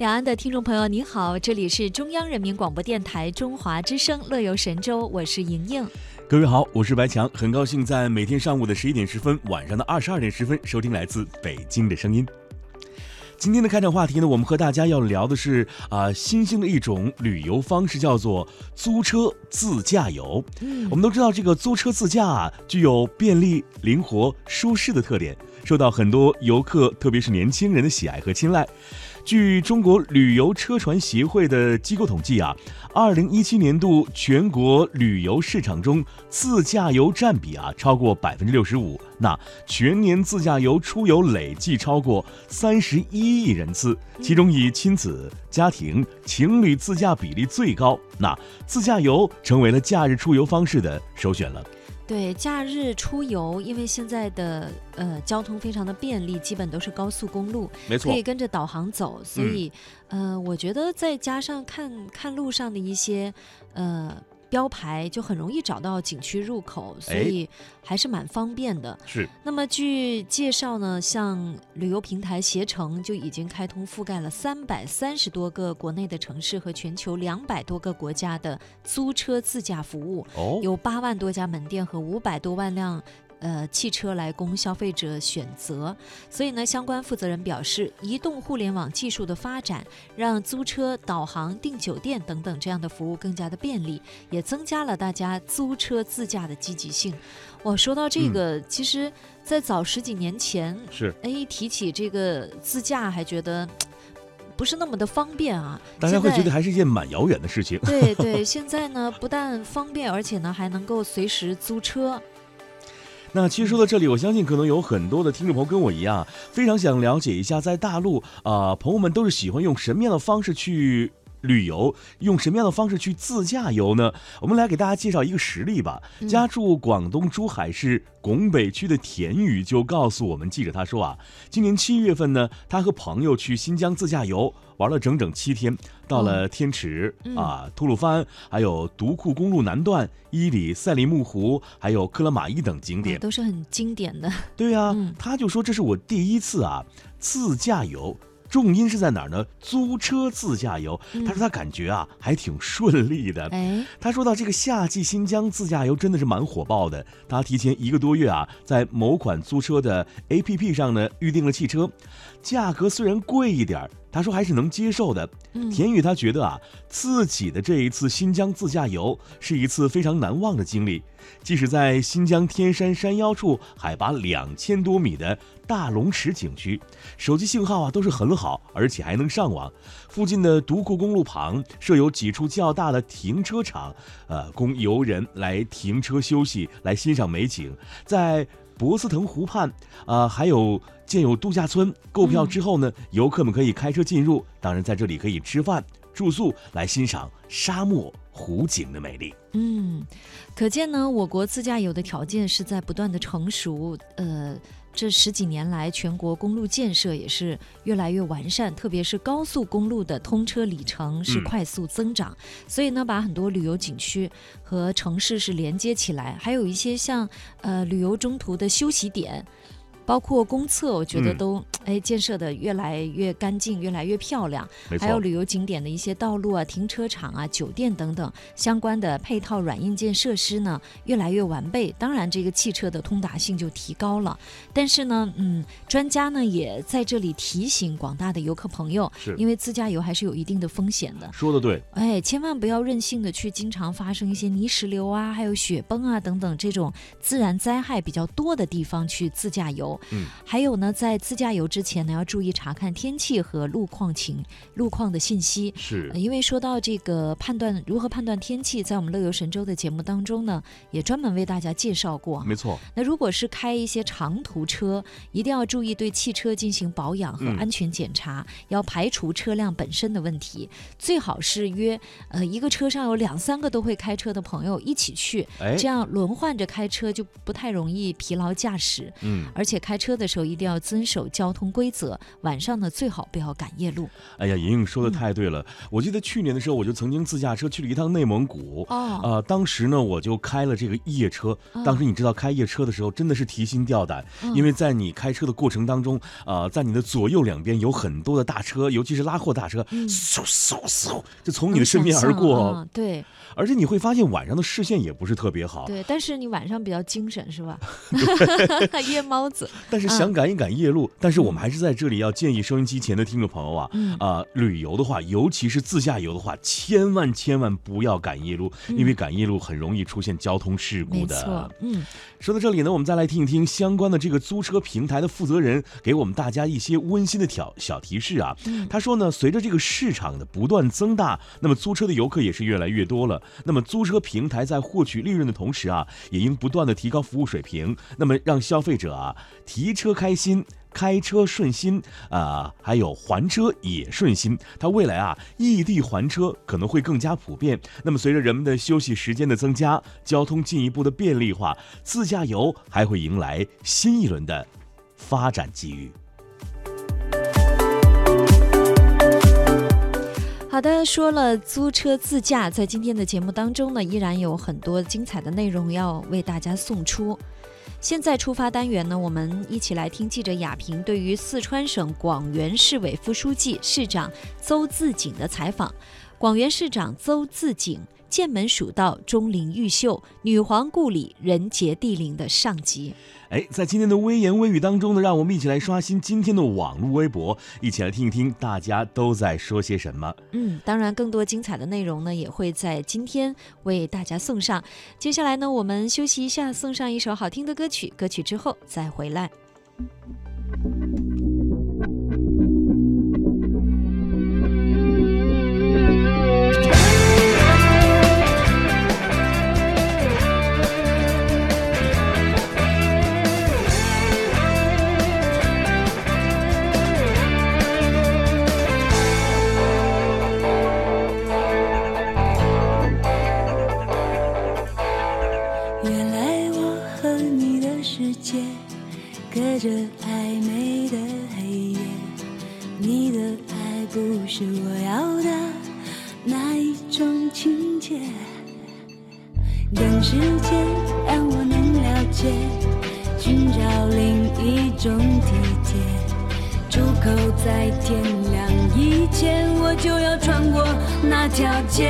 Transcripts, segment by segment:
两岸的听众朋友，您好，这里是中央人民广播电台中华之声《乐游神州》，我是莹莹。各位好，我是白强，很高兴在每天上午的十一点十分，晚上的二十二点十分收听来自北京的声音。今天的开场话题呢，我们和大家要聊的是啊，新兴的一种旅游方式，叫做租车自驾游。嗯我们都知道，这个租车自驾啊，具有便利、灵活、舒适的特点，受到很多游客，特别是年轻人的喜爱和青睐。据中国旅游车船协会的机构统计啊，二零一七年度全国旅游市场中，自驾游占比啊超过百分之六十五。那全年自驾游出游累计超过三十一亿人次，其中以亲子、家庭、情侣自驾比例最高。那自驾游成为了假日出游方式的首选了。对，假日出游，因为现在的呃交通非常的便利，基本都是高速公路，没错可以跟着导航走，所以、呃，我觉得再加上看看路上的一些呃标牌，就很容易找到景区入口，所哎以还是蛮方便的。是那么据介绍呢，像旅游平台携程就已经开通覆盖了三百三十多个国内的城市和全球两百多个国家的租车自驾服务，哦，有八万多家门店和五百多万辆。呃，汽车来供消费者选择，所以呢，相关负责人表示，移动互联网技术的发展，让租车、导航、订酒店等等这样的服务更加的便利，也增加了大家租车自驾的积极性。我说到这个，其实，在早十几年前，是哎，提起这个自驾，还觉得 不是那么的方便啊。大家会觉得还是一件蛮遥远的事情。对对，现在呢，不但方便，而且呢，还能够随时租车。那其实说到这里，我相信可能有很多的听众朋友跟我一样，非常想了解一下，在大陆啊、朋友们都是喜欢用什么样的方式去旅游，用什么样的方式去自驾游呢？我们来给大家介绍一个实例吧。嗯家住广东珠海市拱北区的田宇就告诉我们记者，他说啊，今年七月份呢，他和朋友去新疆自驾游，玩了整整七天，到了天池、嗯啊、吐鲁番，还有独库公路南段、伊犁、赛里木湖，还有克拉玛依等景点嗯。都是很经典的。对呀、嗯他就说这是我第一次啊自驾游。重音是在哪儿呢？租车自驾游。嗯他说他感觉啊还挺顺利的。哎，他说到这个夏季新疆自驾游真的是蛮火爆的。他提前一个多月啊，在某款租车的 APP 上呢预定了汽车，价格虽然贵一点儿，他说还是能接受的。嗯，田宇他觉得啊，自己的这一次新疆自驾游是一次非常难忘的经历。即使在新疆天山山腰处，海拔两千多米的大龙池景区，手机信号啊都是很好，而且还能上网。附近的独库公路旁设有几处较大的停车场，呃，供游人来停车休息，来欣赏美景。在博斯腾湖畔，啊、还有建有度假村。购票之后呢，游客们可以开车进入，当然在这里可以吃饭、住宿，来欣赏沙漠湖景的美丽。嗯，可见呢，我国自驾游的条件是在不断的成熟。呃，这十几年来，全国公路建设也是越来越完善，特别是高速公路的通车里程是嗯快速增长。所以呢，把很多旅游景区和城市是连接起来，还有一些像呃旅游中途的休息点。包括公厕，我觉得嗯都、哎建设的越来越干净，越来越漂亮。还有旅游景点的一些道路啊、停车场啊、酒店等等相关的配套软硬件设施呢，越来越完备。当然，这个汽车的通达性就提高了。但是呢，嗯，专家呢也在这里提醒广大的游客朋友，是因为自驾游还是有一定的风险的。说的对，哎，千万不要任性的去经常发生一些泥石流啊，还有雪崩啊等等这种自然灾害比较多的地方去自驾游。嗯，还有呢，在自驾游之前呢，要注意查看天气和路况情路况的信息。是呃因为说到这个判断如何判断天气，在我们乐游神州的节目当中呢，也专门为大家介绍过。没错，那如果是开一些长途车，一定要注意对汽车进行保养和嗯安全检查，要排除车辆本身的问题。最好是约呃一个车上有两三个都会开车的朋友一起去，哎，这样轮换着开车就不太容易疲劳驾驶。嗯，而且开车的时候一定要遵守交通规则，晚上呢最好不要赶夜路。哎呀，莹莹说的嗯太对了。我记得去年的时候，我就曾经自驾车去了一趟内蒙古。哦，呃，当时呢，我就开了这个夜车。当时你知道，开夜车的时候真的是提心吊胆，嗯因为在你开车的过程当中，呃，在你的左右两边有很多的大车，尤其是拉货大车，嗯嗖嗖嗖，就从你的身边而过。啊对而且你会发现晚上的视线也不是特别好。对，但是你晚上比较精神是吧？夜猫子，但是想赶一赶夜路，但是我们还是在这里要建议收音机前的听众朋友啊，嗯啊、旅游的话，尤其是自驾游的话，千万千万不要赶夜路，因为赶夜路很容易出现交通事故没的。错，嗯，说到这里呢，我们再来听一听相关的这个租车平台的负责人给我们大家一些温馨的挑小提示啊。嗯他说呢，随着这个市场的不断增大，那么租车的游客也是越来越多了。那么租车平台在获取利润的同时啊，也应不断的提高服务水平，那么让消费者啊提车开心。开车顺心啊、还有还车也顺心。它未来啊，异地还车可能会更加普遍。那么随着人们的休息时间的增加，交通进一步的便利化，自驾游还会迎来新一轮的发展机遇。好的，说了租车自驾，在今天的节目当中呢，依然有很多精彩的内容要为大家送出。现在出发单元呢，我们一起来听记者雅萍对于四川省广元市委副书记、市长邹自景的采访。广元市长邹自景，剑门蜀道钟灵毓秀，女皇故里人杰地灵的上级。哎，在今天的微言微语当中呢，让我们一起来刷新今天的网络微博，一起来听一听大家都在说些什么。嗯，当然，更多精彩的内容呢，也会在今天为大家送上。接下来呢，我们休息一下，送上一首好听的歌曲，歌曲之后再回来。口在天亮以前，我就要穿过那条街。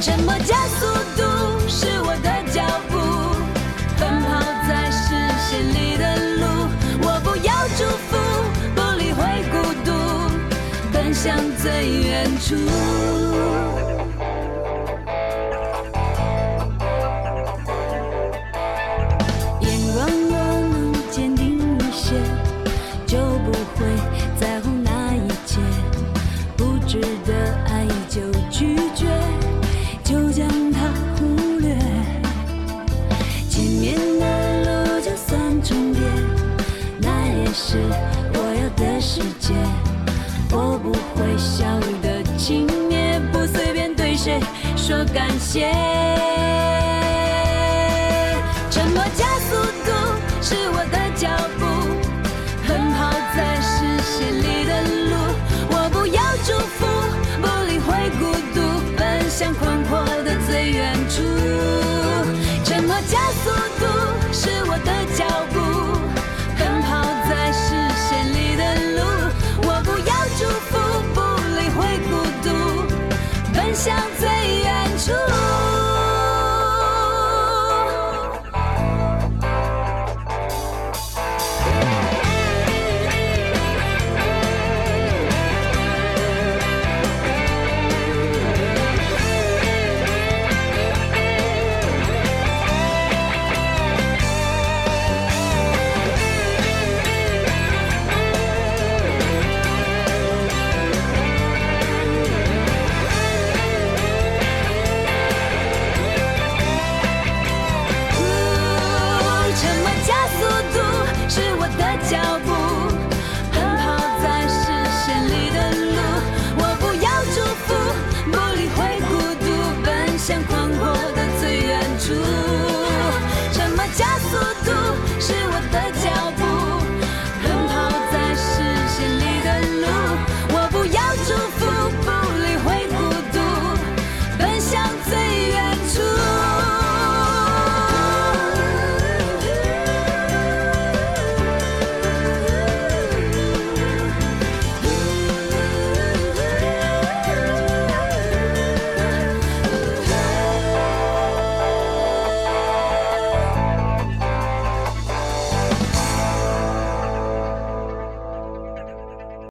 沉默加速度是我的脚步，奔跑在视线里的路。我不要祝福，不理会孤独，奔向最远处。说感谢。祝